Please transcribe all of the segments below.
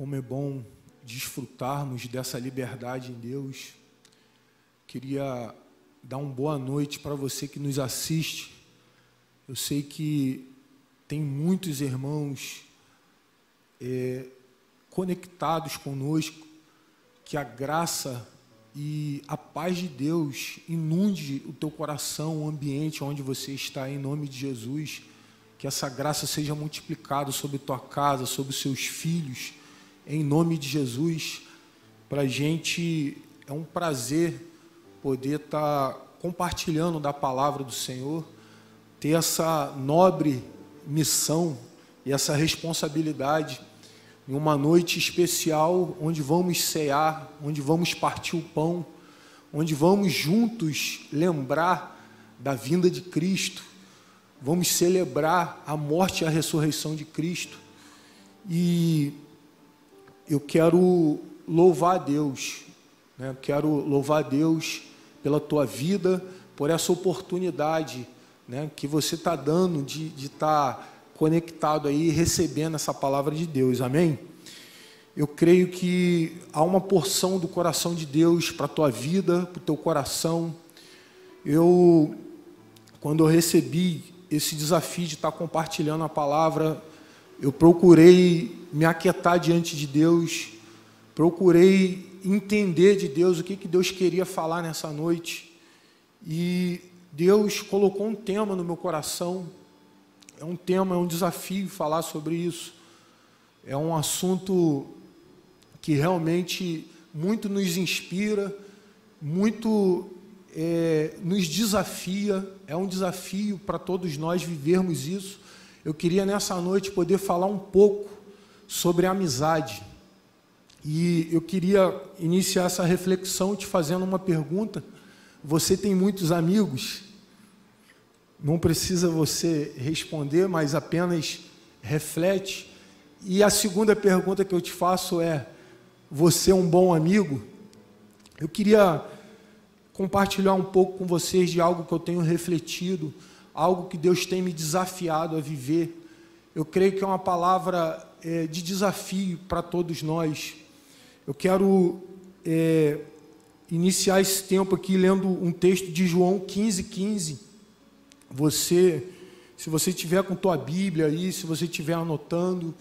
como é bom desfrutarmos dessa liberdade em Deus. Queria dar uma boa noite para você que nos assiste. Eu sei que tem muitos irmãos é, conectados conosco, que a graça e a paz de Deus inunde o teu coração, o ambiente onde você está, em nome de Jesus. Que essa graça seja multiplicada sobre tua casa, sobre seus filhos, em nome de Jesus. Para a gente é um prazer poder estar tá compartilhando da palavra do Senhor, ter essa nobre missão e essa responsabilidade em uma noite especial onde vamos cear, onde vamos partir o pão, onde vamos juntos lembrar da vinda de Cristo, vamos celebrar a morte e a ressurreição de Cristo. E eu quero louvar a Deus, né? quero louvar a Deus pela tua vida, por essa oportunidade né? que você está dando de estar tá conectado aí, recebendo essa palavra de Deus, amém? Eu creio que há uma porção do coração de Deus para a tua vida, para o teu coração. Eu, quando eu recebi esse desafio de estar compartilhando a palavra, eu procurei me aquietar diante de Deus, procurei entender de Deus o que, que Deus queria falar nessa noite. E Deus colocou um tema no meu coração é um tema, é um desafio falar sobre isso. É um assunto que realmente muito nos inspira, muito é, nos desafia. É um desafio para todos nós vivermos isso. Eu queria nessa noite poder falar um pouco sobre amizade. E eu queria iniciar essa reflexão te fazendo uma pergunta. Você tem muitos amigos? Não precisa você responder, mas apenas reflete. E a segunda pergunta que eu te faço é: você é um bom amigo? Eu queria compartilhar um pouco com vocês de algo que eu tenho refletido, algo que Deus tem me desafiado a viver. Eu creio que é uma palavra é, de desafio para todos nós. Eu quero é, iniciar esse tempo aqui lendo um texto de João 15, 15 você, se você tiver com tua Bíblia aí, se você estiver anotando,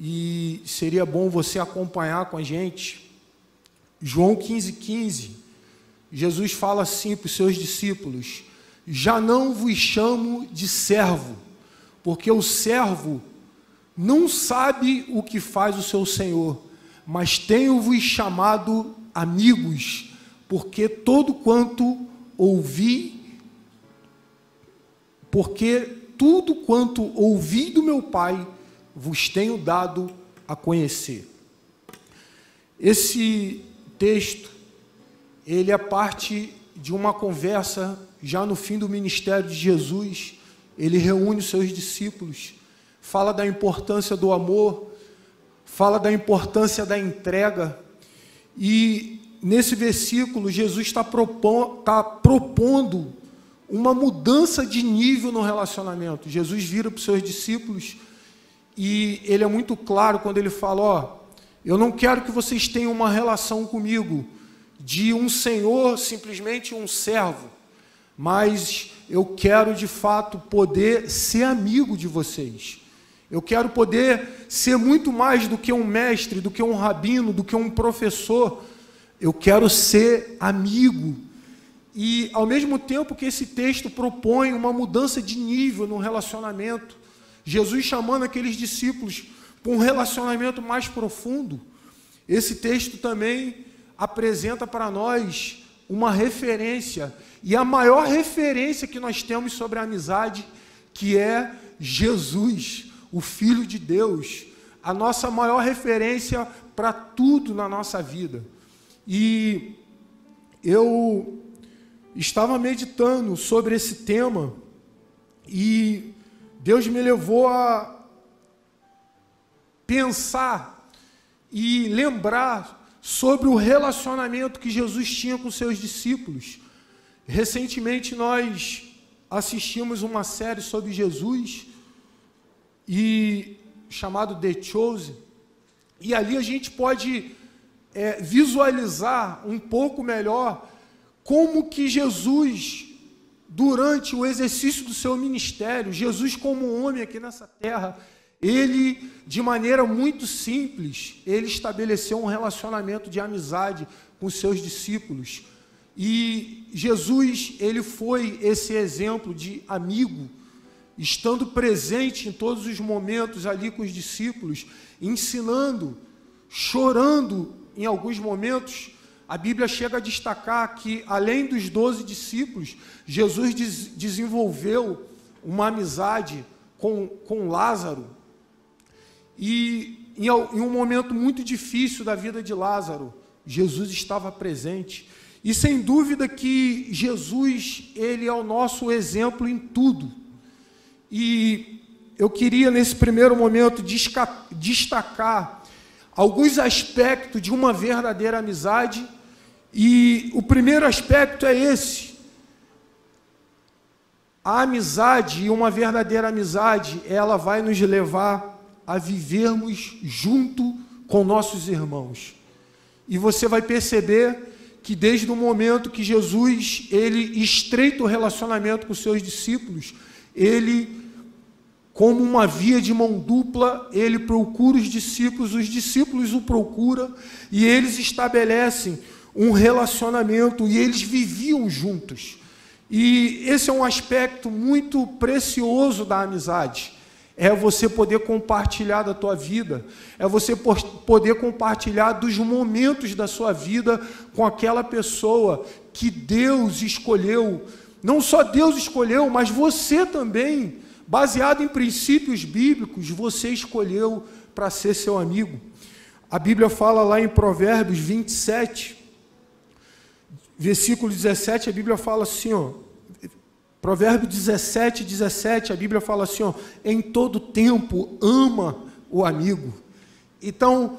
e seria bom você acompanhar com a gente. João 15, 15, Jesus fala assim para os seus discípulos: Já não vos chamo de servo, porque o servo não sabe o que faz o seu senhor, mas tenho-vos chamado amigos, porque todo quanto ouvi porque tudo quanto ouvi do meu Pai vos tenho dado a conhecer. Esse texto, ele é parte de uma conversa já no fim do ministério de Jesus. Ele reúne os seus discípulos, fala da importância do amor, fala da importância da entrega. E nesse versículo, Jesus está propondo, está propondo uma mudança de nível no relacionamento. Jesus vira para os seus discípulos e ele é muito claro quando ele fala: Ó, eu não quero que vocês tenham uma relação comigo de um senhor, simplesmente um servo, mas eu quero de fato poder ser amigo de vocês. Eu quero poder ser muito mais do que um mestre, do que um rabino, do que um professor. Eu quero ser amigo e, ao mesmo tempo que esse texto propõe uma mudança de nível no relacionamento, Jesus chamando aqueles discípulos para um relacionamento mais profundo, esse texto também apresenta para nós uma referência, e a maior referência que nós temos sobre a amizade, que é Jesus, o Filho de Deus, a nossa maior referência para tudo na nossa vida. E eu estava meditando sobre esse tema e Deus me levou a pensar e lembrar sobre o relacionamento que Jesus tinha com seus discípulos. Recentemente nós assistimos uma série sobre Jesus e chamado The Chosen E ali a gente pode é, visualizar um pouco melhor como que Jesus, durante o exercício do seu ministério, Jesus como homem aqui nessa terra, ele, de maneira muito simples, ele estabeleceu um relacionamento de amizade com seus discípulos. E Jesus, ele foi esse exemplo de amigo, estando presente em todos os momentos ali com os discípulos, ensinando, chorando em alguns momentos. A Bíblia chega a destacar que, além dos doze discípulos, Jesus des desenvolveu uma amizade com, com Lázaro. E em, um momento muito difícil da vida de Lázaro, Jesus estava presente. E sem dúvida que Jesus, ele é o nosso exemplo em tudo. E eu queria, nesse primeiro momento, destacar alguns aspectos de uma verdadeira amizade. E o primeiro aspecto é esse. A amizade e uma verdadeira amizade, ela vai nos levar a vivermos junto com nossos irmãos. E você vai perceber que desde o momento que Jesus ele estreita o relacionamento com os seus discípulos, ele como uma via de mão dupla, ele procura os discípulos, os discípulos o procuram e eles estabelecem um relacionamento e eles viviam juntos. E esse é um aspecto muito precioso da amizade. É você poder compartilhar da tua vida, é você poder compartilhar dos momentos da sua vida com aquela pessoa que Deus escolheu. Não só Deus escolheu, mas você também baseado em princípios bíblicos, você escolheu para ser seu amigo. A Bíblia fala lá em Provérbios 27, versículo 17, a Bíblia fala assim, ó, Provérbio 17, 17, a Bíblia fala assim, ó, em todo tempo ama o amigo. Então,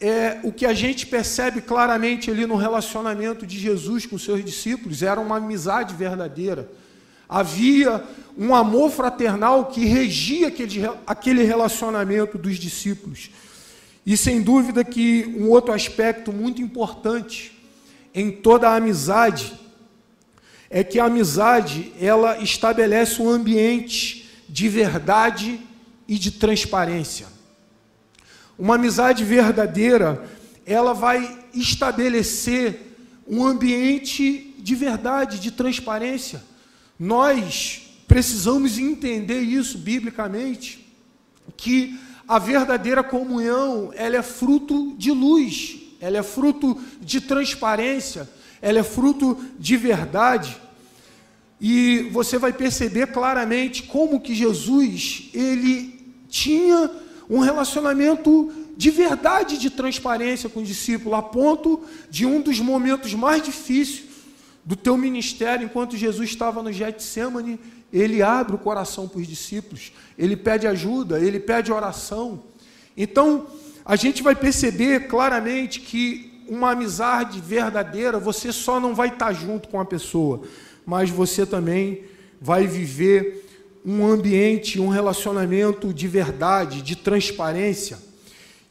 é, o que a gente percebe claramente ali no relacionamento de Jesus com seus discípulos era uma amizade verdadeira. Havia um amor fraternal que regia aquele, aquele relacionamento dos discípulos. E sem dúvida que um outro aspecto muito importante em toda a amizade é que a amizade ela estabelece um ambiente de verdade e de transparência. Uma amizade verdadeira, ela vai estabelecer um ambiente de verdade, de transparência. Nós precisamos entender isso biblicamente, que a verdadeira comunhão, ela é fruto de luz, ela é fruto de transparência, ela é fruto de verdade. E você vai perceber claramente como que Jesus, ele tinha um relacionamento de verdade, de transparência com o discípulo, a ponto de um dos momentos mais difíceis do teu ministério, enquanto Jesus estava no Getsemane, ele abre o coração para os discípulos, ele pede ajuda, ele pede oração. Então, a gente vai perceber claramente que uma amizade verdadeira, você só não vai estar junto com a pessoa, mas você também vai viver um ambiente, um relacionamento de verdade, de transparência.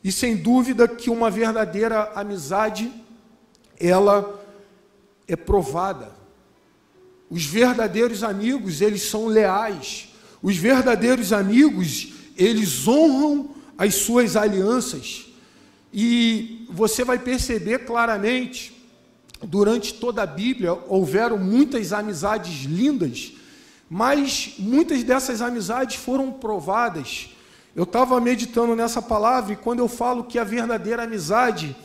E sem dúvida que uma verdadeira amizade, ela é provada. Os verdadeiros amigos, eles são leais. Os verdadeiros amigos, eles honram as suas alianças. E você vai perceber claramente, durante toda a Bíblia, houveram muitas amizades lindas, mas muitas dessas amizades foram provadas. Eu estava meditando nessa palavra e quando eu falo que a verdadeira amizade,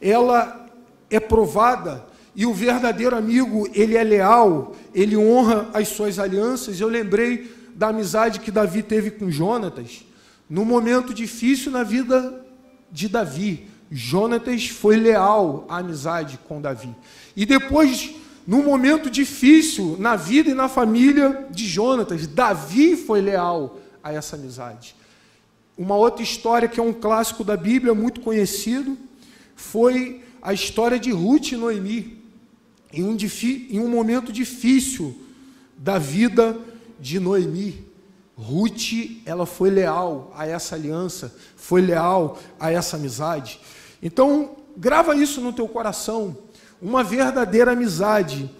ela é provada, e o verdadeiro amigo, ele é leal, ele honra as suas alianças. Eu lembrei da amizade que Davi teve com Jonatas. No momento difícil na vida de Davi, Jonatas foi leal à amizade com Davi. E depois, no momento difícil na vida e na família de Jonatas, Davi foi leal a essa amizade. Uma outra história que é um clássico da Bíblia, muito conhecido, foi a história de Ruth e Noemi em um, em um momento difícil da vida de Noemi. Ruth, ela foi leal a essa aliança, foi leal a essa amizade. Então, grava isso no teu coração. Uma verdadeira amizade,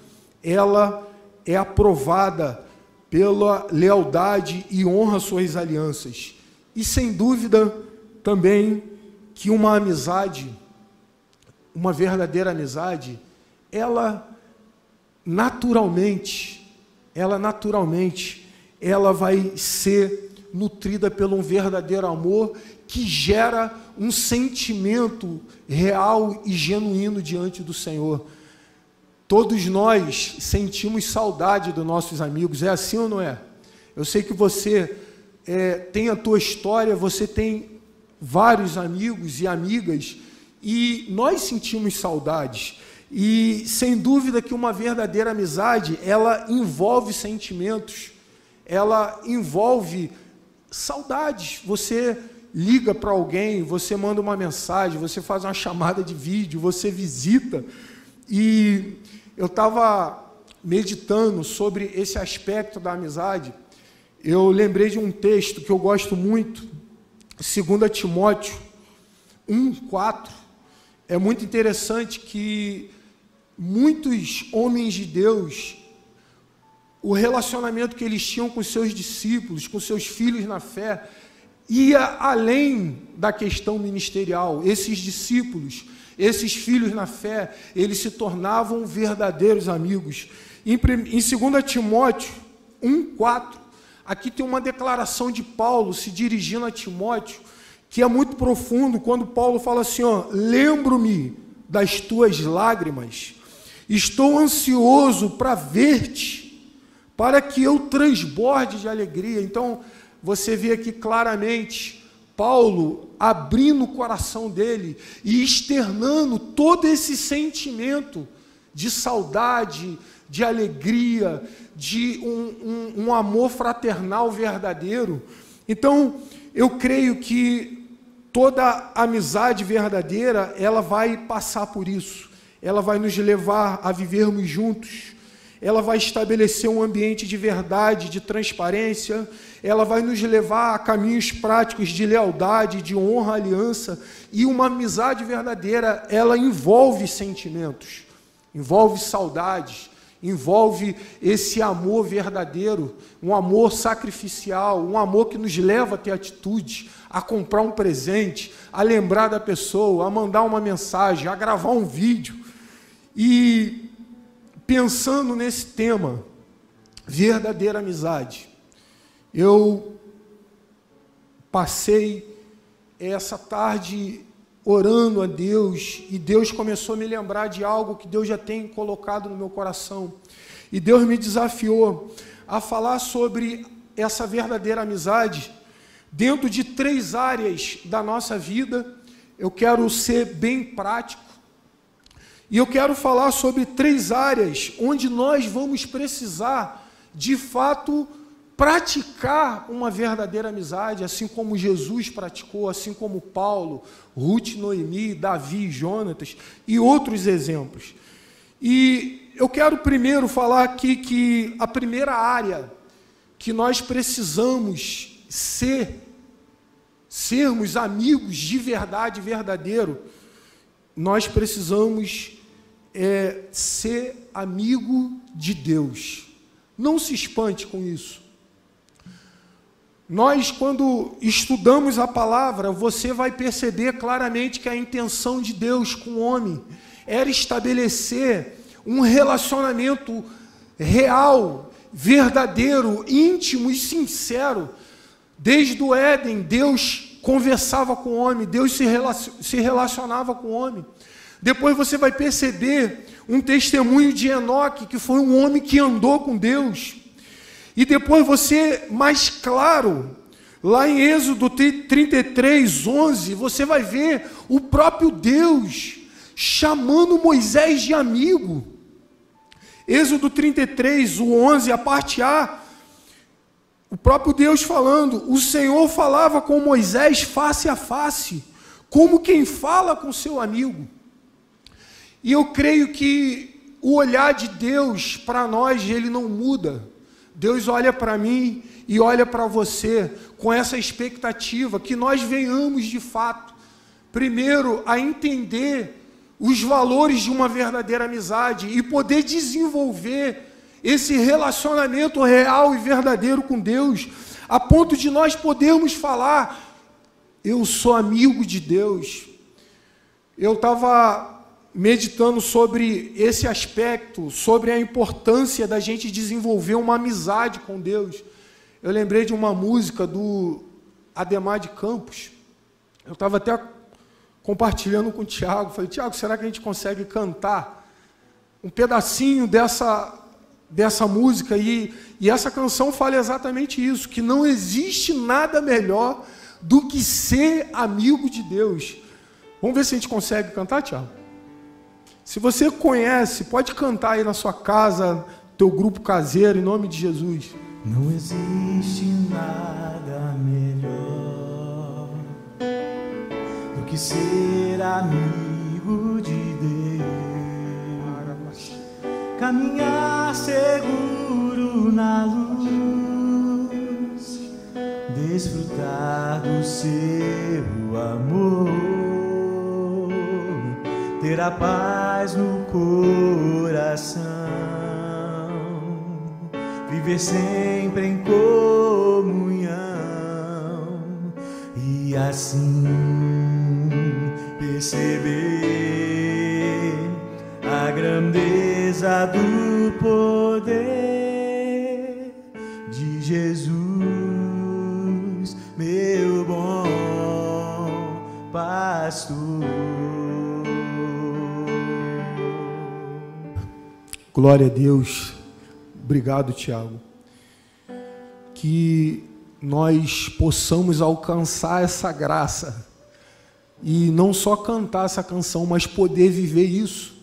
ela é aprovada pela lealdade e honra suas alianças. E sem dúvida também que uma amizade, uma verdadeira amizade, ela naturalmente, ela naturalmente, ela vai ser nutrida pelo um verdadeiro amor que gera um sentimento real e genuíno diante do Senhor. Todos nós sentimos saudade dos nossos amigos, é assim ou não é? Eu sei que você é, tem a tua história, você tem vários amigos e amigas, e nós sentimos saudades. E sem dúvida que uma verdadeira amizade, ela envolve sentimentos, ela envolve saudades. Você liga para alguém, você manda uma mensagem, você faz uma chamada de vídeo, você visita. E eu estava meditando sobre esse aspecto da amizade. Eu lembrei de um texto que eu gosto muito, 2 Timóteo 1, 4. É muito interessante que muitos homens de Deus, o relacionamento que eles tinham com seus discípulos, com seus filhos na fé, ia além da questão ministerial. Esses discípulos, esses filhos na fé, eles se tornavam verdadeiros amigos. Em, em 2 Timóteo 1,4, aqui tem uma declaração de Paulo se dirigindo a Timóteo, que é muito profundo, quando Paulo fala assim: lembro-me das tuas lágrimas Estou ansioso para ver-te, para que eu transborde de alegria. Então, você vê aqui claramente Paulo abrindo o coração dele e externando todo esse sentimento de saudade, de alegria, de um, um, um amor fraternal verdadeiro. Então, eu creio que toda amizade verdadeira, ela vai passar por isso ela vai nos levar a vivermos juntos, ela vai estabelecer um ambiente de verdade, de transparência, ela vai nos levar a caminhos práticos de lealdade, de honra, aliança, e uma amizade verdadeira, ela envolve sentimentos, envolve saudades, envolve esse amor verdadeiro, um amor sacrificial, um amor que nos leva a ter atitude, a comprar um presente, a lembrar da pessoa, a mandar uma mensagem, a gravar um vídeo. E pensando nesse tema, verdadeira amizade, eu passei essa tarde orando a Deus e Deus começou a me lembrar de algo que Deus já tem colocado no meu coração. E Deus me desafiou a falar sobre essa verdadeira amizade dentro de três áreas da nossa vida. Eu quero ser bem prático e eu quero falar sobre três áreas onde nós vamos precisar, de fato, praticar uma verdadeira amizade, assim como Jesus praticou, assim como Paulo, Ruth, Noemi, Davi, Jonatas e outros exemplos. E eu quero primeiro falar aqui que a primeira área que nós precisamos ser, sermos amigos de verdade, verdadeiro, nós precisamos é ser amigo de Deus. Não se espante com isso. Nós, quando estudamos a palavra, você vai perceber claramente que a intenção de Deus com o homem era estabelecer um relacionamento real, verdadeiro, íntimo e sincero. Desde o Éden, Deus conversava com o homem, Deus se relacionava com o homem. Depois você vai perceber um testemunho de Enoque, que foi um homem que andou com Deus. E depois você, mais claro, lá em Êxodo 33, 11, você vai ver o próprio Deus chamando Moisés de amigo. Êxodo 33, o 11, a parte A, o próprio Deus falando: o Senhor falava com Moisés face a face, como quem fala com seu amigo. E eu creio que o olhar de Deus para nós, ele não muda. Deus olha para mim e olha para você com essa expectativa que nós venhamos de fato, primeiro, a entender os valores de uma verdadeira amizade e poder desenvolver esse relacionamento real e verdadeiro com Deus, a ponto de nós podermos falar: eu sou amigo de Deus. Eu estava meditando sobre esse aspecto, sobre a importância da gente desenvolver uma amizade com Deus. Eu lembrei de uma música do Ademar de Campos. Eu estava até compartilhando com o Tiago. Falei, Tiago, será que a gente consegue cantar um pedacinho dessa, dessa música? E, e essa canção fala exatamente isso: que não existe nada melhor do que ser amigo de Deus. Vamos ver se a gente consegue cantar, Tiago? Se você conhece, pode cantar aí na sua casa, teu grupo caseiro, em nome de Jesus. Não existe nada melhor do que ser amigo de Deus, caminhar seguro na luz, desfrutar do seu amor ter a paz no coração, viver sempre em comunhão e assim perceber a grandeza do poder de Jesus, meu bom pastor. Glória a Deus. Obrigado, Tiago. Que nós possamos alcançar essa graça e não só cantar essa canção, mas poder viver isso,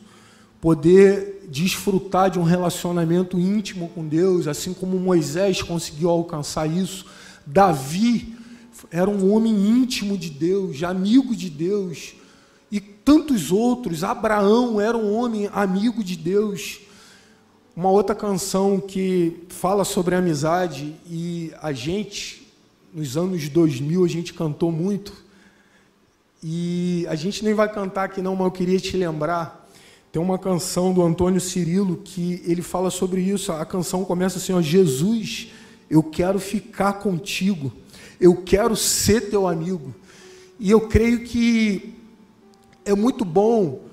poder desfrutar de um relacionamento íntimo com Deus, assim como Moisés conseguiu alcançar isso. Davi era um homem íntimo de Deus, amigo de Deus, e tantos outros. Abraão era um homem amigo de Deus. Uma outra canção que fala sobre amizade e a gente, nos anos 2000, a gente cantou muito. E a gente nem vai cantar aqui não, mas eu queria te lembrar. Tem uma canção do Antônio Cirilo que ele fala sobre isso. A canção começa assim: ó, Jesus, eu quero ficar contigo, eu quero ser teu amigo. E eu creio que é muito bom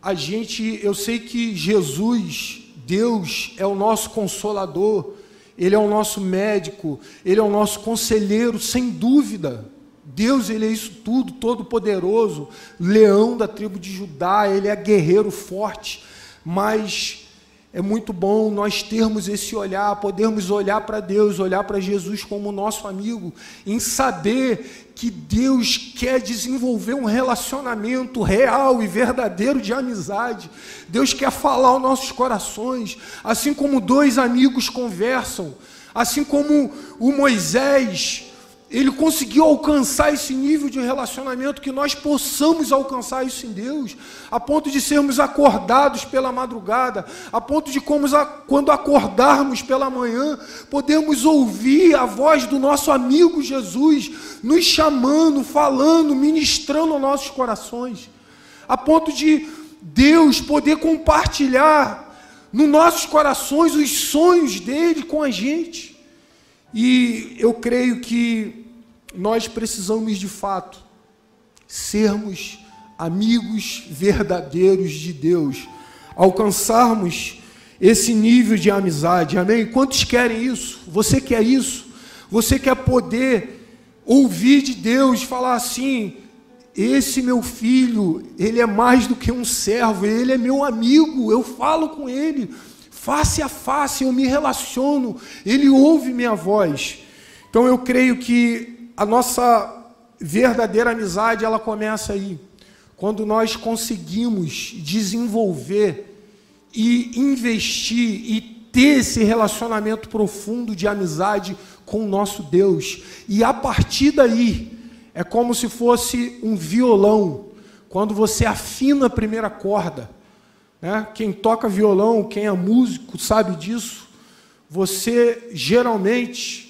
a gente. Eu sei que Jesus Deus é o nosso consolador, Ele é o nosso médico, Ele é o nosso conselheiro, sem dúvida. Deus, Ele é isso tudo, todo-poderoso, leão da tribo de Judá, Ele é guerreiro forte, mas é muito bom nós termos esse olhar, podermos olhar para Deus, olhar para Jesus como nosso amigo, em saber que Deus quer desenvolver um relacionamento real e verdadeiro de amizade. Deus quer falar aos nossos corações, assim como dois amigos conversam, assim como o Moisés ele conseguiu alcançar esse nível de relacionamento, que nós possamos alcançar isso em Deus, a ponto de sermos acordados pela madrugada, a ponto de quando acordarmos pela manhã, podemos ouvir a voz do nosso amigo Jesus nos chamando, falando, ministrando aos nossos corações, a ponto de Deus poder compartilhar nos nossos corações os sonhos dele com a gente. E eu creio que nós precisamos de fato sermos amigos verdadeiros de Deus, alcançarmos esse nível de amizade, amém? Quantos querem isso? Você quer isso? Você quer poder ouvir de Deus falar assim: esse meu filho, ele é mais do que um servo, ele é meu amigo, eu falo com ele, face a face, eu me relaciono, ele ouve minha voz. Então eu creio que a nossa verdadeira amizade ela começa aí, quando nós conseguimos desenvolver e investir e ter esse relacionamento profundo de amizade com o nosso Deus. E a partir daí, é como se fosse um violão, quando você afina a primeira corda. Né? Quem toca violão, quem é músico, sabe disso. você geralmente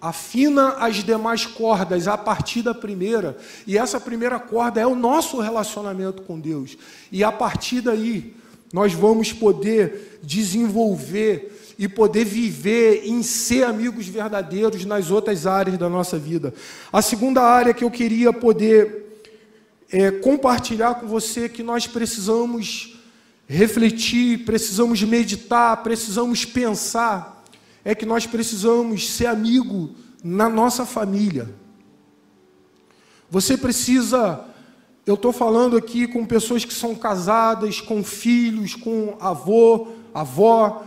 afina as demais cordas a partir da primeira, e essa primeira corda é o nosso relacionamento com Deus. E a partir daí, nós vamos poder desenvolver e poder viver em ser amigos verdadeiros nas outras áreas da nossa vida. A segunda área que eu queria poder é, compartilhar com você que nós precisamos refletir, precisamos meditar, precisamos pensar, é que nós precisamos ser amigo na nossa família. Você precisa, eu estou falando aqui com pessoas que são casadas, com filhos, com avô, avó,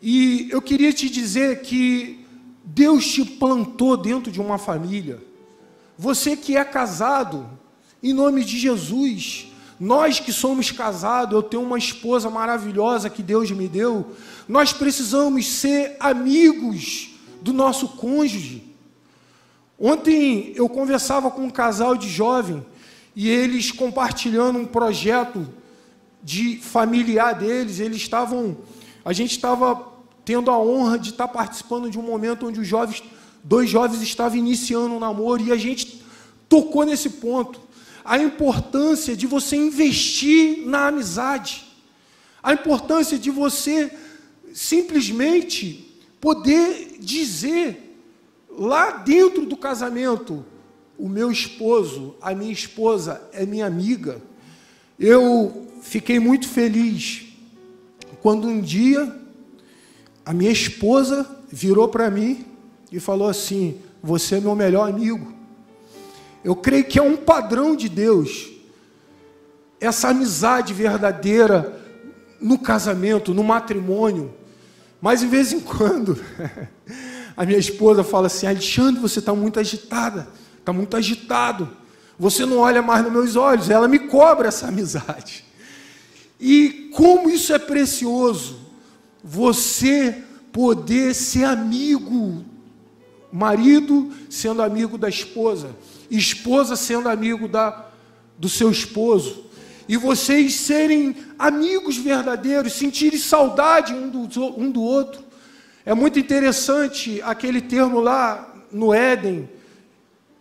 e eu queria te dizer que Deus te plantou dentro de uma família. Você que é casado, em nome de Jesus, nós que somos casados, eu tenho uma esposa maravilhosa que Deus me deu, nós precisamos ser amigos do nosso cônjuge. Ontem eu conversava com um casal de jovem e eles compartilhando um projeto de familiar deles, eles estavam a gente estava tendo a honra de estar participando de um momento onde os jovens, dois jovens estavam iniciando um namoro e a gente tocou nesse ponto. A importância de você investir na amizade. A importância de você simplesmente poder dizer lá dentro do casamento: o meu esposo, a minha esposa é minha amiga. Eu fiquei muito feliz quando um dia a minha esposa virou para mim e falou assim: Você é meu melhor amigo. Eu creio que é um padrão de Deus, essa amizade verdadeira no casamento, no matrimônio. Mas de vez em quando, a minha esposa fala assim: Alexandre, você está muito agitada, está muito agitado. Você não olha mais nos meus olhos. Ela me cobra essa amizade. E como isso é precioso, você poder ser amigo, marido sendo amigo da esposa, esposa sendo amigo da, do seu esposo, e vocês serem amigos verdadeiros, sentirem saudade um do, um do outro. É muito interessante aquele termo lá no Éden,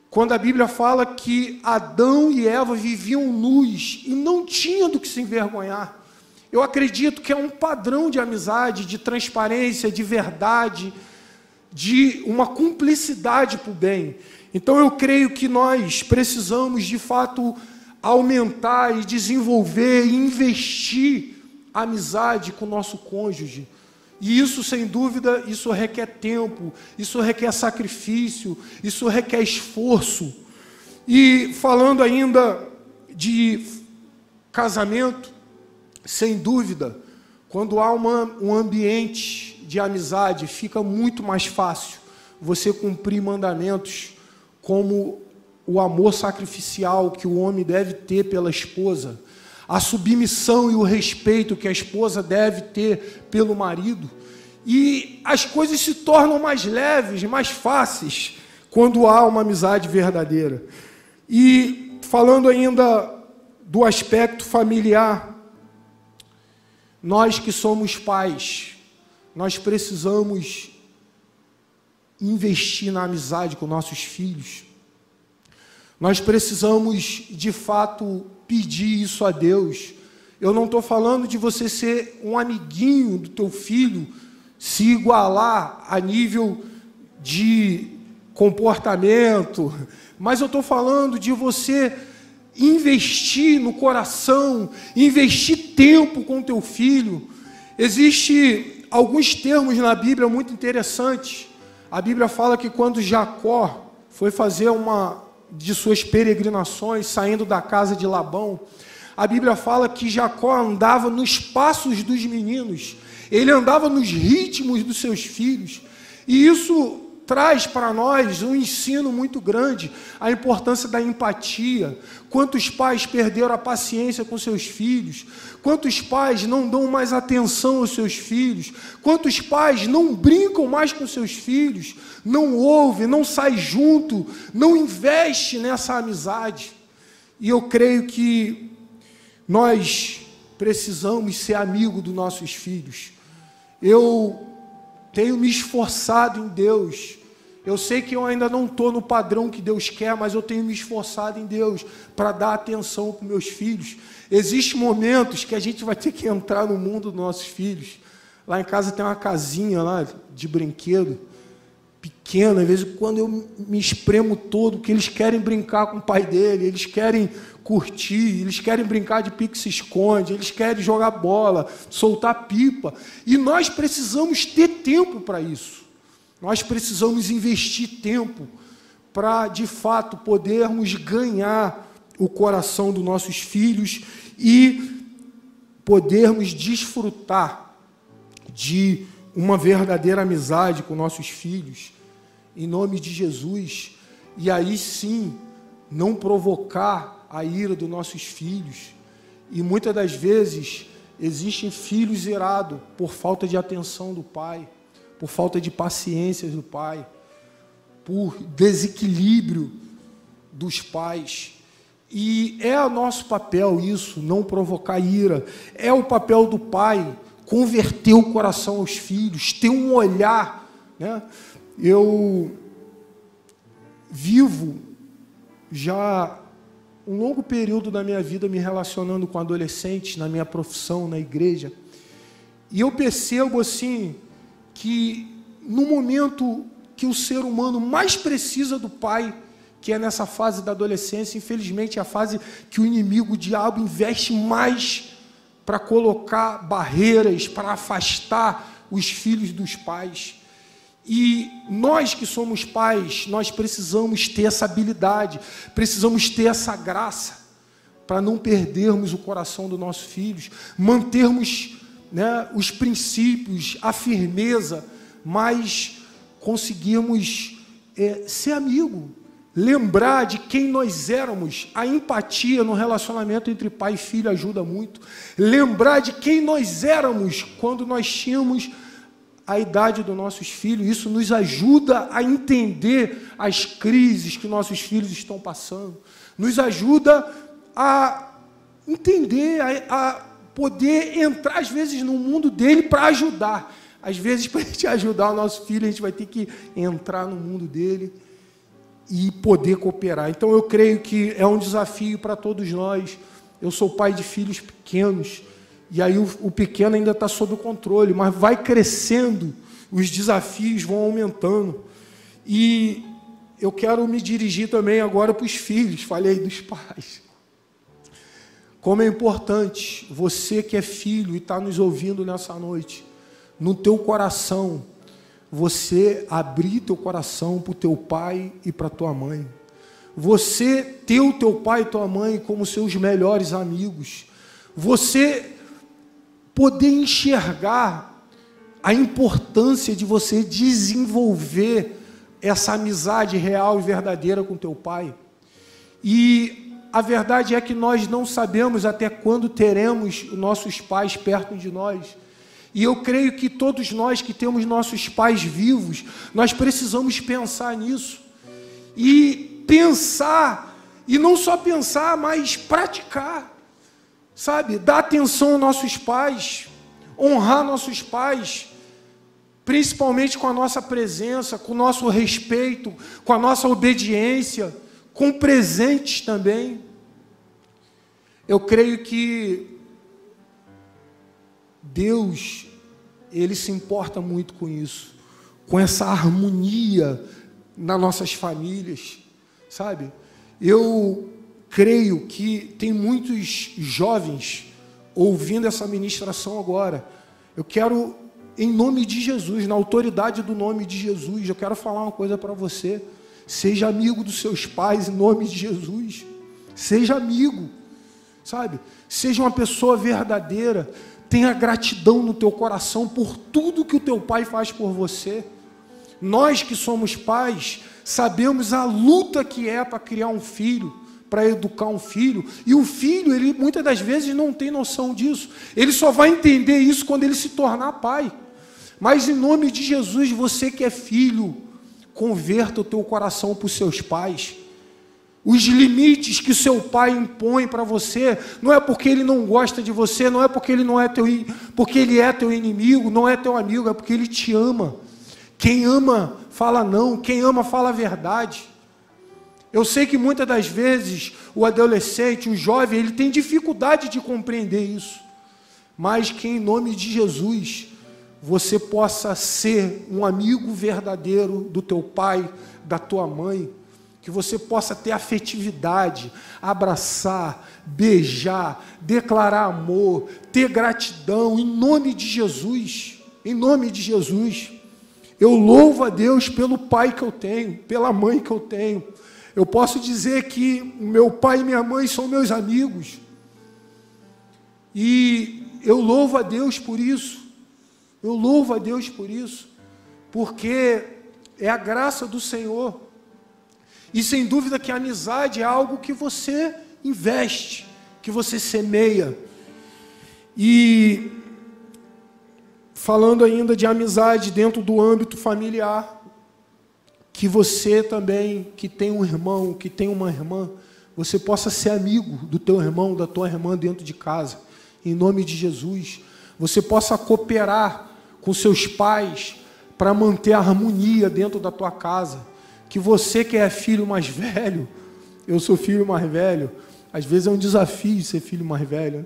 quando a Bíblia fala que Adão e Eva viviam nus e não tinham do que se envergonhar. Eu acredito que é um padrão de amizade, de transparência, de verdade, de uma cumplicidade para o bem. Então eu creio que nós precisamos de fato aumentar e desenvolver e investir amizade com o nosso cônjuge. E isso, sem dúvida, isso requer tempo, isso requer sacrifício, isso requer esforço. E falando ainda de casamento, sem dúvida, quando há uma, um ambiente de amizade, fica muito mais fácil você cumprir mandamentos como o amor sacrificial que o homem deve ter pela esposa, a submissão e o respeito que a esposa deve ter pelo marido. E as coisas se tornam mais leves, mais fáceis, quando há uma amizade verdadeira. E falando ainda do aspecto familiar, nós que somos pais, nós precisamos investir na amizade com nossos filhos. Nós precisamos, de fato, pedir isso a Deus. Eu não estou falando de você ser um amiguinho do teu filho, se igualar a nível de comportamento, mas eu estou falando de você investir no coração, investir tempo com teu filho. Existe alguns termos na Bíblia muito interessantes. A Bíblia fala que quando Jacó foi fazer uma de suas peregrinações, saindo da casa de Labão, a Bíblia fala que Jacó andava nos passos dos meninos, ele andava nos ritmos dos seus filhos, e isso traz para nós um ensino muito grande, a importância da empatia. Quantos pais perderam a paciência com seus filhos? Quantos pais não dão mais atenção aos seus filhos? Quantos pais não brincam mais com seus filhos? Não ouvem, não sai junto, não investe nessa amizade. E eu creio que nós precisamos ser amigo dos nossos filhos. Eu tenho me esforçado em Deus. Eu sei que eu ainda não estou no padrão que Deus quer, mas eu tenho me esforçado em Deus para dar atenção para meus filhos. Existem momentos que a gente vai ter que entrar no mundo dos nossos filhos. Lá em casa tem uma casinha lá de brinquedo, pequena, às vezes quando eu me espremo todo, que eles querem brincar com o pai dele, eles querem curtir, eles querem brincar de pique se esconde, eles querem jogar bola, soltar pipa. E nós precisamos ter tempo para isso. Nós precisamos investir tempo para, de fato, podermos ganhar o coração dos nossos filhos e podermos desfrutar de uma verdadeira amizade com nossos filhos, em nome de Jesus, e aí sim não provocar a ira dos nossos filhos. E muitas das vezes existem filhos irados por falta de atenção do pai, por falta de paciência do pai, por desequilíbrio dos pais. E é o nosso papel isso, não provocar ira. É o papel do pai converter o coração aos filhos, ter um olhar. Né? Eu vivo já um longo período da minha vida me relacionando com adolescentes, na minha profissão, na igreja. E eu percebo assim que no momento que o ser humano mais precisa do pai, que é nessa fase da adolescência, infelizmente é a fase que o inimigo, o diabo, investe mais para colocar barreiras, para afastar os filhos dos pais. E nós que somos pais, nós precisamos ter essa habilidade, precisamos ter essa graça para não perdermos o coração dos nossos filhos, mantermos né, os princípios, a firmeza, mas conseguirmos é, ser amigo, lembrar de quem nós éramos. A empatia no relacionamento entre pai e filho ajuda muito. Lembrar de quem nós éramos quando nós tínhamos a idade dos nossos filhos. Isso nos ajuda a entender as crises que nossos filhos estão passando. Nos ajuda a entender, a, a poder entrar, às vezes, no mundo dele para ajudar. Às vezes, para a gente ajudar o nosso filho, a gente vai ter que entrar no mundo dele e poder cooperar. Então eu creio que é um desafio para todos nós. Eu sou pai de filhos pequenos, e aí o, o pequeno ainda está sob controle, mas vai crescendo, os desafios vão aumentando. E eu quero me dirigir também agora para os filhos, falei dos pais. Como é importante você que é filho e está nos ouvindo nessa noite, no teu coração, você abrir teu coração para o teu pai e para tua mãe. Você ter o teu pai e tua mãe como seus melhores amigos. Você poder enxergar a importância de você desenvolver essa amizade real e verdadeira com teu pai. E a verdade é que nós não sabemos até quando teremos nossos pais perto de nós. E eu creio que todos nós que temos nossos pais vivos, nós precisamos pensar nisso. E pensar, e não só pensar, mas praticar. Sabe? Dar atenção aos nossos pais, honrar nossos pais, principalmente com a nossa presença, com o nosso respeito, com a nossa obediência, com presentes também. Eu creio que Deus, Ele se importa muito com isso, com essa harmonia nas nossas famílias, sabe? Eu creio que tem muitos jovens ouvindo essa ministração agora. Eu quero, em nome de Jesus, na autoridade do nome de Jesus, eu quero falar uma coisa para você. Seja amigo dos seus pais, em nome de Jesus. Seja amigo, sabe? Seja uma pessoa verdadeira tenha gratidão no teu coração por tudo que o teu pai faz por você. Nós que somos pais, sabemos a luta que é para criar um filho, para educar um filho, e o filho, ele muitas das vezes não tem noção disso. Ele só vai entender isso quando ele se tornar pai. Mas em nome de Jesus, você que é filho, converta o teu coração para os seus pais os limites que seu pai impõe para você, não é porque ele não gosta de você, não é porque ele não é teu, porque ele é teu inimigo, não é teu amigo, é porque ele te ama. Quem ama, fala não. Quem ama, fala a verdade. Eu sei que muitas das vezes o adolescente, o jovem, ele tem dificuldade de compreender isso. Mas que em nome de Jesus você possa ser um amigo verdadeiro do teu pai, da tua mãe, que você possa ter afetividade, abraçar, beijar, declarar amor, ter gratidão em nome de Jesus. Em nome de Jesus. Eu louvo a Deus pelo pai que eu tenho, pela mãe que eu tenho. Eu posso dizer que meu pai e minha mãe são meus amigos. E eu louvo a Deus por isso. Eu louvo a Deus por isso. Porque é a graça do Senhor. E sem dúvida que a amizade é algo que você investe, que você semeia. E falando ainda de amizade dentro do âmbito familiar, que você também, que tem um irmão, que tem uma irmã, você possa ser amigo do teu irmão, da tua irmã dentro de casa, em nome de Jesus. Você possa cooperar com seus pais para manter a harmonia dentro da tua casa. Que você que é filho mais velho, eu sou filho mais velho, às vezes é um desafio ser filho mais velho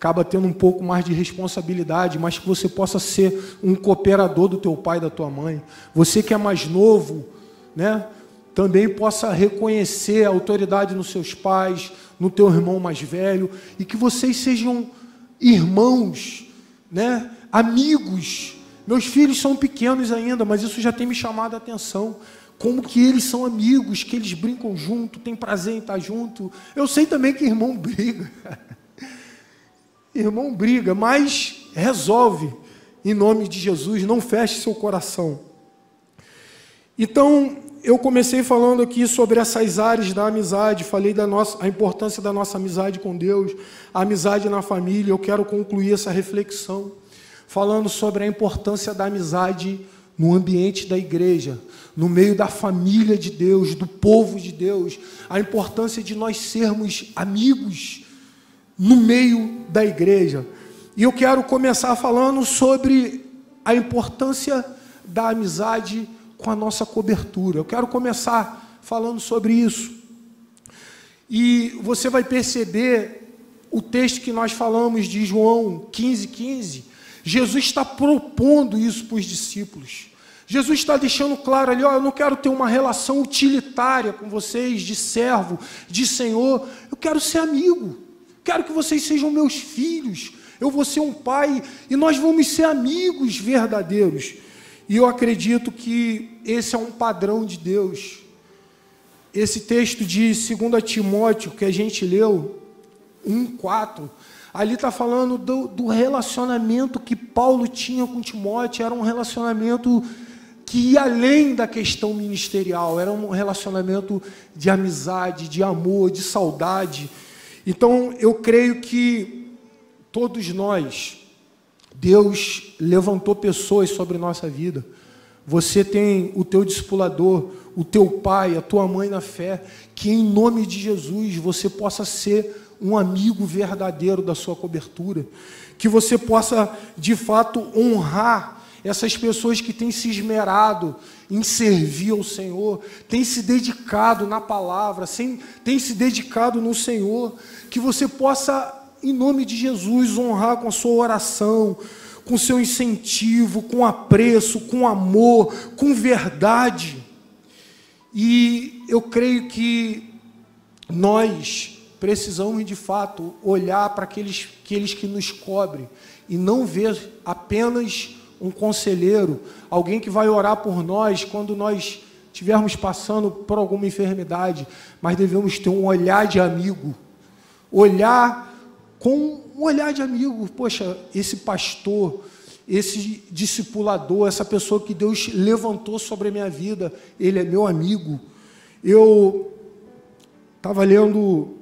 acaba tendo um pouco mais de responsabilidade, mas que você possa ser um cooperador do teu pai e da tua mãe. Você que é mais novo, né, também possa reconhecer a autoridade nos seus pais, no teu irmão mais velho, e que vocês sejam irmãos, né, amigos. Meus filhos são pequenos ainda, mas isso já tem me chamado a atenção como que eles são amigos, que eles brincam junto, têm prazer em estar junto. Eu sei também que irmão briga. Irmão briga, mas resolve em nome de Jesus, não feche seu coração. Então, eu comecei falando aqui sobre essas áreas da amizade, falei da nossa, a importância da nossa amizade com Deus, a amizade na família. Eu quero concluir essa reflexão falando sobre a importância da amizade no ambiente da igreja, no meio da família de Deus, do povo de Deus, a importância de nós sermos amigos no meio da igreja. E eu quero começar falando sobre a importância da amizade com a nossa cobertura. Eu quero começar falando sobre isso. E você vai perceber o texto que nós falamos de João 15, 15. Jesus está propondo isso para os discípulos. Jesus está deixando claro ali: ó, eu não quero ter uma relação utilitária com vocês, de servo, de senhor, eu quero ser amigo. Quero que vocês sejam meus filhos. Eu vou ser um pai e nós vamos ser amigos verdadeiros. E eu acredito que esse é um padrão de Deus. Esse texto de 2 Timóteo que a gente leu, 1,4, ali está falando do, do relacionamento que Paulo tinha com Timóteo, era um relacionamento que ia além da questão ministerial, era um relacionamento de amizade, de amor, de saudade. Então, eu creio que todos nós, Deus levantou pessoas sobre nossa vida. Você tem o teu discipulador, o teu pai, a tua mãe na fé, que em nome de Jesus você possa ser um amigo verdadeiro da sua cobertura, que você possa de fato honrar essas pessoas que têm se esmerado em servir ao Senhor, têm se dedicado na palavra, têm se dedicado no Senhor, que você possa, em nome de Jesus, honrar com a sua oração, com seu incentivo, com apreço, com amor, com verdade. E eu creio que nós precisamos de fato olhar para aqueles, aqueles que nos cobrem e não ver apenas um conselheiro, alguém que vai orar por nós quando nós estivermos passando por alguma enfermidade, mas devemos ter um olhar de amigo, olhar com um olhar de amigo. Poxa, esse pastor, esse discipulador, essa pessoa que Deus levantou sobre a minha vida, ele é meu amigo. Eu estava lendo,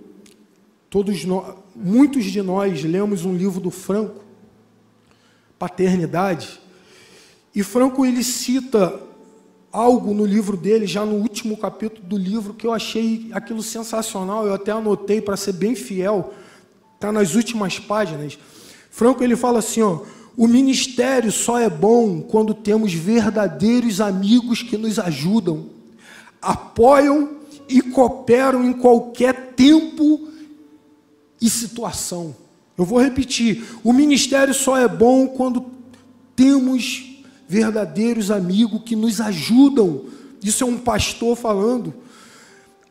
todos nós, muitos de nós lemos um livro do Franco, Paternidade, e Franco ele cita algo no livro dele, já no último capítulo do livro, que eu achei aquilo sensacional, eu até anotei para ser bem fiel, está nas últimas páginas. Franco ele fala assim: ó, O ministério só é bom quando temos verdadeiros amigos que nos ajudam, apoiam e cooperam em qualquer tempo e situação. Eu vou repetir: o ministério só é bom quando temos verdadeiros amigos que nos ajudam. Isso é um pastor falando.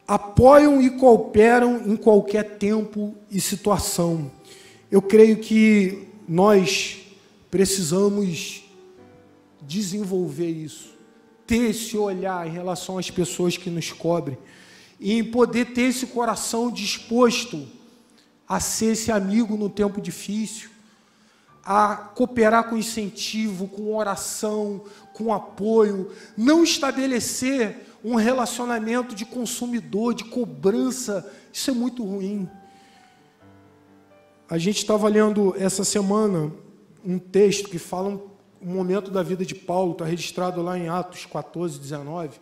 Apoiam e cooperam em qualquer tempo e situação. Eu creio que nós precisamos desenvolver isso, ter esse olhar em relação às pessoas que nos cobrem e poder ter esse coração disposto a ser esse amigo no tempo difícil, a cooperar com incentivo, com oração, com apoio, não estabelecer um relacionamento de consumidor, de cobrança, isso é muito ruim. A gente estava lendo essa semana um texto que fala um, momento da vida de Paulo, está registrado lá em Atos 14, 19,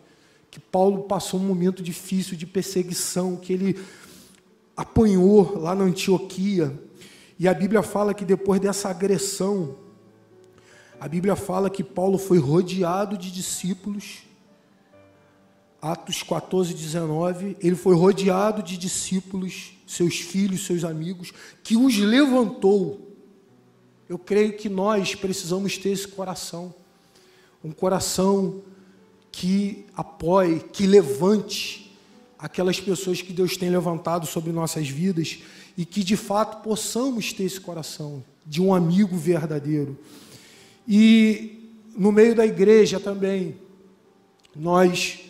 que Paulo passou um momento difícil de perseguição, que ele apanhou lá na Antioquia. E a Bíblia fala que depois dessa agressão, a Bíblia fala que Paulo foi rodeado de discípulos. Atos 14, 19, ele foi rodeado de discípulos, seus filhos, seus amigos, que os levantou eu creio que nós precisamos ter esse coração, um coração que apoie, que levante aquelas pessoas que Deus tem levantado sobre nossas vidas e que de fato possamos ter esse coração de um amigo verdadeiro. E no meio da igreja também, nós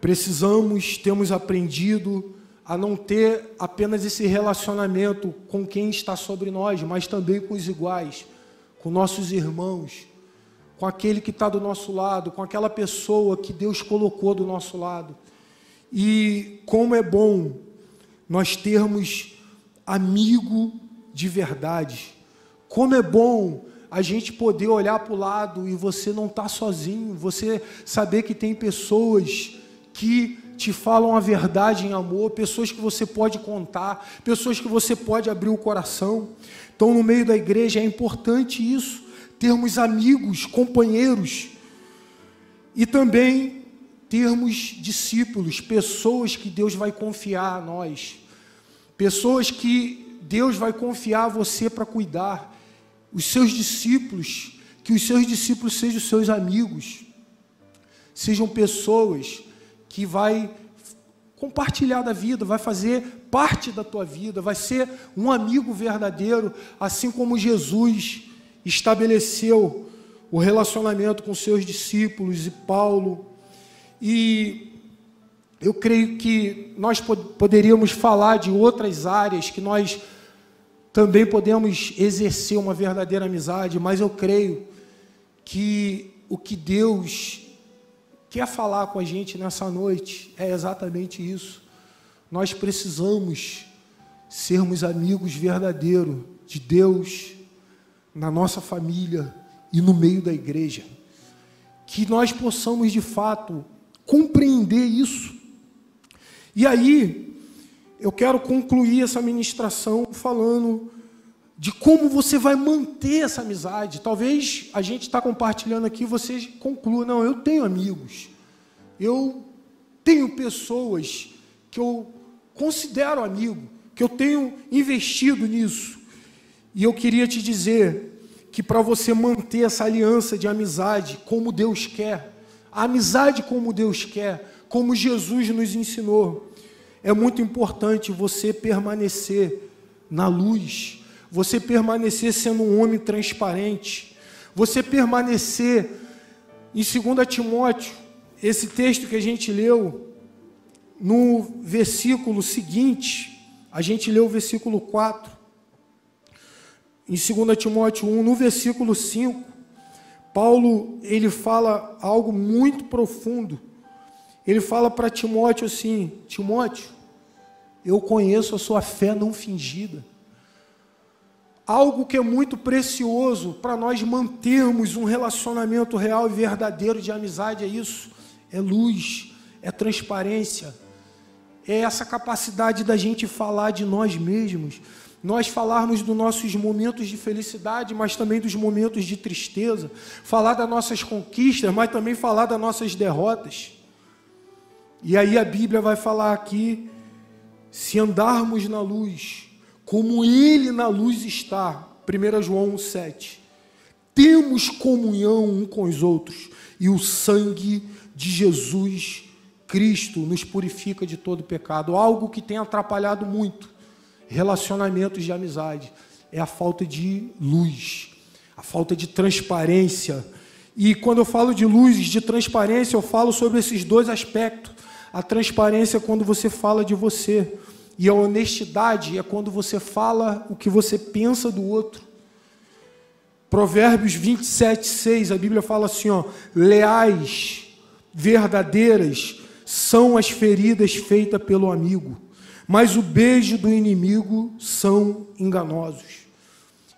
precisamos, temos aprendido a não ter apenas esse relacionamento com quem está sobre nós, mas também com os iguais, com nossos irmãos, com aquele que está do nosso lado, com aquela pessoa que Deus colocou do nosso lado. E como é bom nós termos amigo de verdade. Como é bom a gente poder olhar para o lado e você não está sozinho, você saber que tem pessoas que te falam a verdade em amor, pessoas que você pode contar, pessoas que você pode abrir o coração. Então, no meio da igreja é importante isso, termos amigos, companheiros e também termos discípulos, pessoas que Deus vai confiar a nós, pessoas que Deus vai confiar a você para cuidar, os seus discípulos, que os seus discípulos sejam os seus amigos, sejam pessoas que vai compartilhar da vida, vai fazer parte da tua vida, vai ser um amigo verdadeiro, assim como Jesus estabeleceu o relacionamento com seus discípulos e Paulo. E eu creio que nós poderíamos falar de outras áreas que nós também podemos exercer uma verdadeira amizade, mas eu creio que o que Deus quer falar com a gente nessa noite é exatamente isso. Nós precisamos sermos amigos verdadeiros de Deus na nossa família e no meio da igreja. Que nós possamos de fato compreender isso. E aí, eu quero concluir essa ministração falando de como você vai manter essa amizade. Talvez a gente está compartilhando aqui, você conclua, não, eu tenho amigos, eu tenho pessoas que eu considero amigo, que eu tenho investido nisso. E eu queria te dizer que para você manter essa aliança de amizade como Deus quer, a amizade como Deus quer, como Jesus nos ensinou, é muito importante você permanecer na luz você permanecer sendo um homem transparente, você permanecer em 2 Timóteo, esse texto que a gente leu, no versículo seguinte, a gente leu o versículo 4, em 2 Timóteo 1, no versículo 5, Paulo ele fala algo muito profundo. Ele fala para Timóteo assim: Timóteo, eu conheço a sua fé não fingida algo que é muito precioso para nós mantermos um relacionamento real e verdadeiro de amizade é isso: é luz, é transparência, é essa capacidade da gente falar de nós mesmos. nós falarmos dos nossos momentos de felicidade, mas também dos momentos de tristeza, falar das nossas conquistas, mas também falar das nossas derrotas. E aí a Bíblia vai falar aqui: se andarmos na luz, como Ele na luz está, 1 João 7, temos comunhão um com os outros, e o sangue de Jesus Cristo nos purifica de todo pecado, algo que tem atrapalhado muito relacionamentos de amizade, é a falta de luz, a falta de transparência. E quando eu falo de luz, de transparência, eu falo sobre esses dois aspectos. A transparência é quando você fala de você, e a honestidade é quando você fala o que você pensa do outro. Provérbios 27, 6, a Bíblia fala assim: ó, leais, verdadeiras são as feridas feitas pelo amigo, mas o beijo do inimigo são enganosos.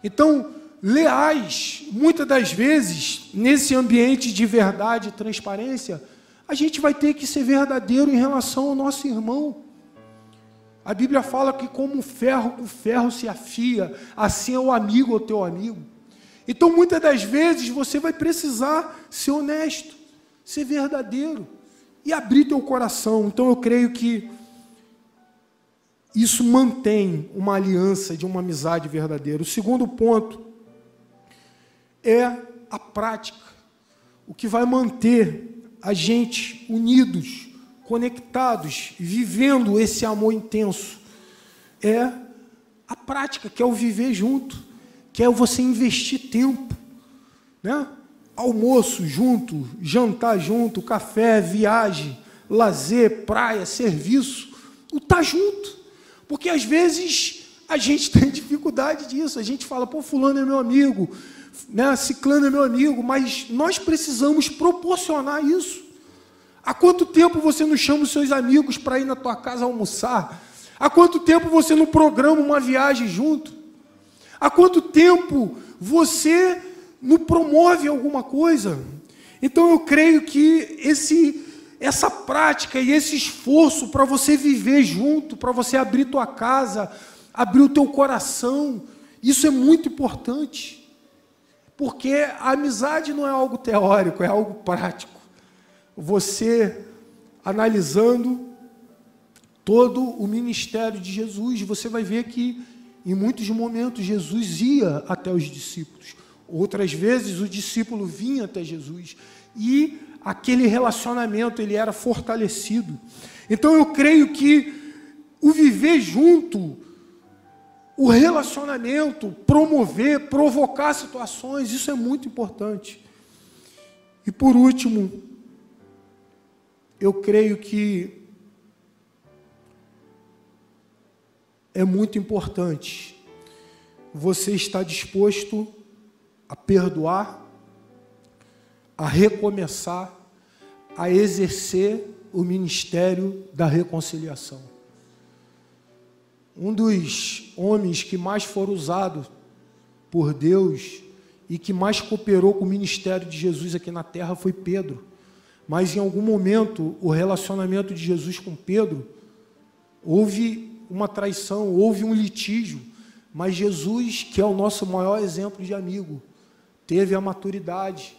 Então, leais, muitas das vezes, nesse ambiente de verdade e transparência, a gente vai ter que ser verdadeiro em relação ao nosso irmão. A Bíblia fala que como ferro com ferro se afia, assim é o amigo ou teu amigo. Então, muitas das vezes, você vai precisar ser honesto, ser verdadeiro e abrir teu coração. Então, eu creio que isso mantém uma aliança de uma amizade verdadeira. O segundo ponto é a prática, o que vai manter a gente unidos, conectados, vivendo esse amor intenso. É a prática, que é o viver junto, que é você investir tempo, né? Almoço junto, jantar junto, café, viagem, lazer, praia, serviço, o estar tá junto. Porque às vezes a gente tem dificuldade disso. A gente fala, pô, fulano é meu amigo, né? ciclano é meu amigo, mas nós precisamos proporcionar isso. Há quanto tempo você não chama os seus amigos para ir na tua casa almoçar? Há quanto tempo você não programa uma viagem junto? Há quanto tempo você não promove alguma coisa? Então eu creio que esse essa prática e esse esforço para você viver junto, para você abrir tua casa, abrir o teu coração, isso é muito importante. Porque a amizade não é algo teórico, é algo prático. Você analisando todo o ministério de Jesus, você vai ver que em muitos momentos Jesus ia até os discípulos. Outras vezes o discípulo vinha até Jesus e aquele relacionamento ele era fortalecido. Então eu creio que o viver junto, o relacionamento, promover, provocar situações, isso é muito importante. E por último, eu creio que é muito importante você estar disposto a perdoar, a recomeçar, a exercer o ministério da reconciliação. Um dos homens que mais foram usados por Deus e que mais cooperou com o ministério de Jesus aqui na terra foi Pedro. Mas em algum momento, o relacionamento de Jesus com Pedro, houve uma traição, houve um litígio. Mas Jesus, que é o nosso maior exemplo de amigo, teve a maturidade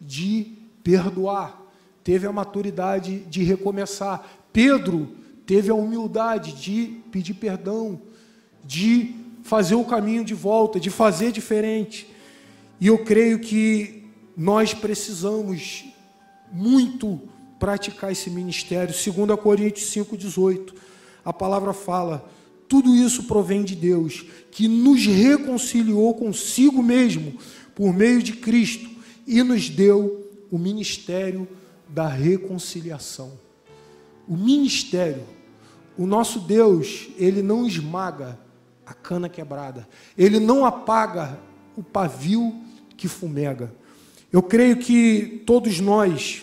de perdoar, teve a maturidade de recomeçar. Pedro teve a humildade de pedir perdão, de fazer o caminho de volta, de fazer diferente. E eu creio que nós precisamos muito praticar esse ministério. Segundo a Coríntios 5:18, a palavra fala: tudo isso provém de Deus, que nos reconciliou consigo mesmo por meio de Cristo e nos deu o ministério da reconciliação. O ministério, o nosso Deus, ele não esmaga a cana quebrada, ele não apaga o pavio que fumega. Eu creio que todos nós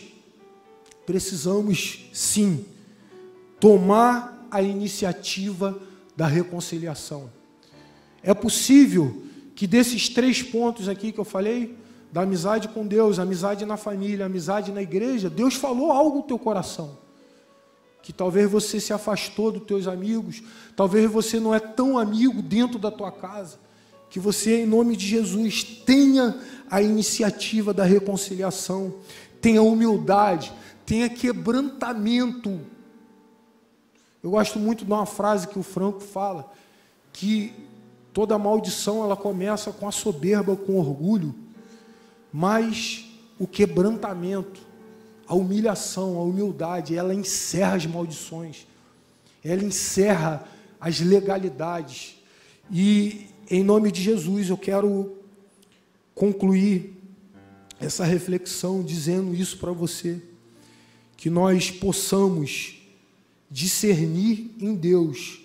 precisamos sim tomar a iniciativa da reconciliação. É possível que desses três pontos aqui que eu falei, da amizade com Deus, amizade na família, amizade na igreja, Deus falou algo no teu coração. Que talvez você se afastou dos teus amigos, talvez você não é tão amigo dentro da tua casa, que você, em nome de Jesus, tenha a iniciativa da reconciliação, tenha humildade, tenha quebrantamento. Eu gosto muito de uma frase que o Franco fala, que toda maldição ela começa com a soberba, com orgulho, mas o quebrantamento, a humilhação, a humildade, ela encerra as maldições, ela encerra as legalidades. E em nome de Jesus eu quero concluir essa reflexão dizendo isso para você, que nós possamos discernir em Deus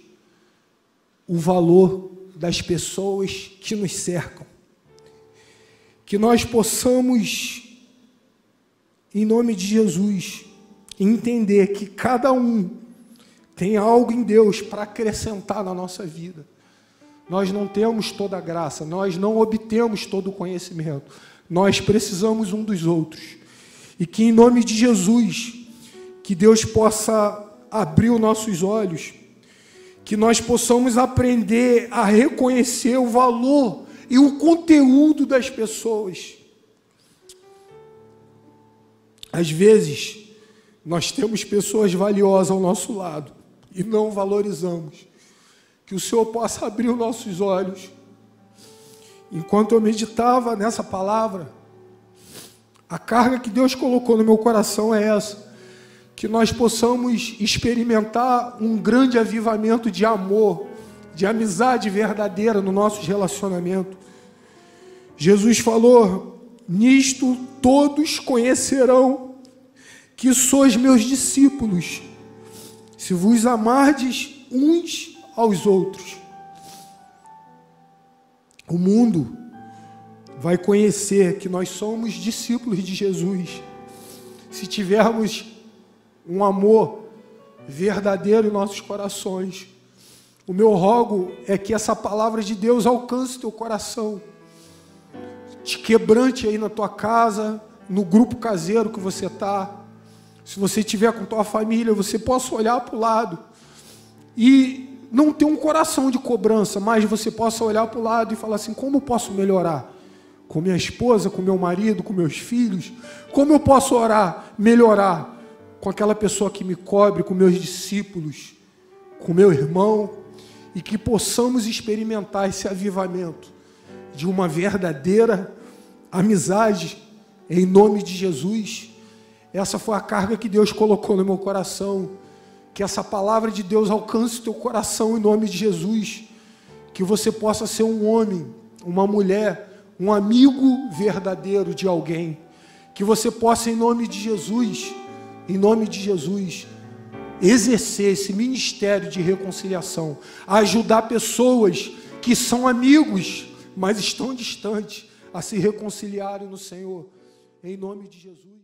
o valor das pessoas que nos cercam. Que nós possamos, em nome de Jesus, entender que cada um tem algo em Deus para acrescentar na nossa vida. Nós não temos toda a graça, nós não obtemos todo o conhecimento. Nós precisamos um dos outros. E que em nome de Jesus, que Deus possa abrir os nossos olhos que nós possamos aprender a reconhecer o valor e o conteúdo das pessoas. Às vezes, nós temos pessoas valiosas ao nosso lado e não valorizamos. Que o Senhor possa abrir os nossos olhos. Enquanto eu meditava nessa palavra, a carga que Deus colocou no meu coração é essa que nós possamos experimentar um grande avivamento de amor, de amizade verdadeira no nosso relacionamento. Jesus falou: Nisto todos conhecerão que sois meus discípulos, se vos amardes uns aos outros. O mundo vai conhecer que nós somos discípulos de Jesus, se tivermos um amor verdadeiro em nossos corações. O meu rogo é que essa palavra de Deus alcance teu coração, te quebrante aí na tua casa, no grupo caseiro que você está. Se você estiver com tua família, você possa olhar para o lado e não ter um coração de cobrança, mas você possa olhar para o lado e falar assim: como posso melhorar? Com minha esposa, com meu marido, com meus filhos? Como eu posso orar, melhorar? com aquela pessoa que me cobre, com meus discípulos, com meu irmão, e que possamos experimentar esse avivamento de uma verdadeira amizade em nome de Jesus. Essa foi a carga que Deus colocou no meu coração. Que essa palavra de Deus alcance teu coração em nome de Jesus. Que você possa ser um homem, uma mulher, um amigo verdadeiro de alguém. Que você possa, em nome de Jesus, em nome de Jesus, exercer esse ministério de reconciliação, ajudar pessoas que são amigos, mas estão distantes, a se reconciliarem no Senhor, em nome de Jesus.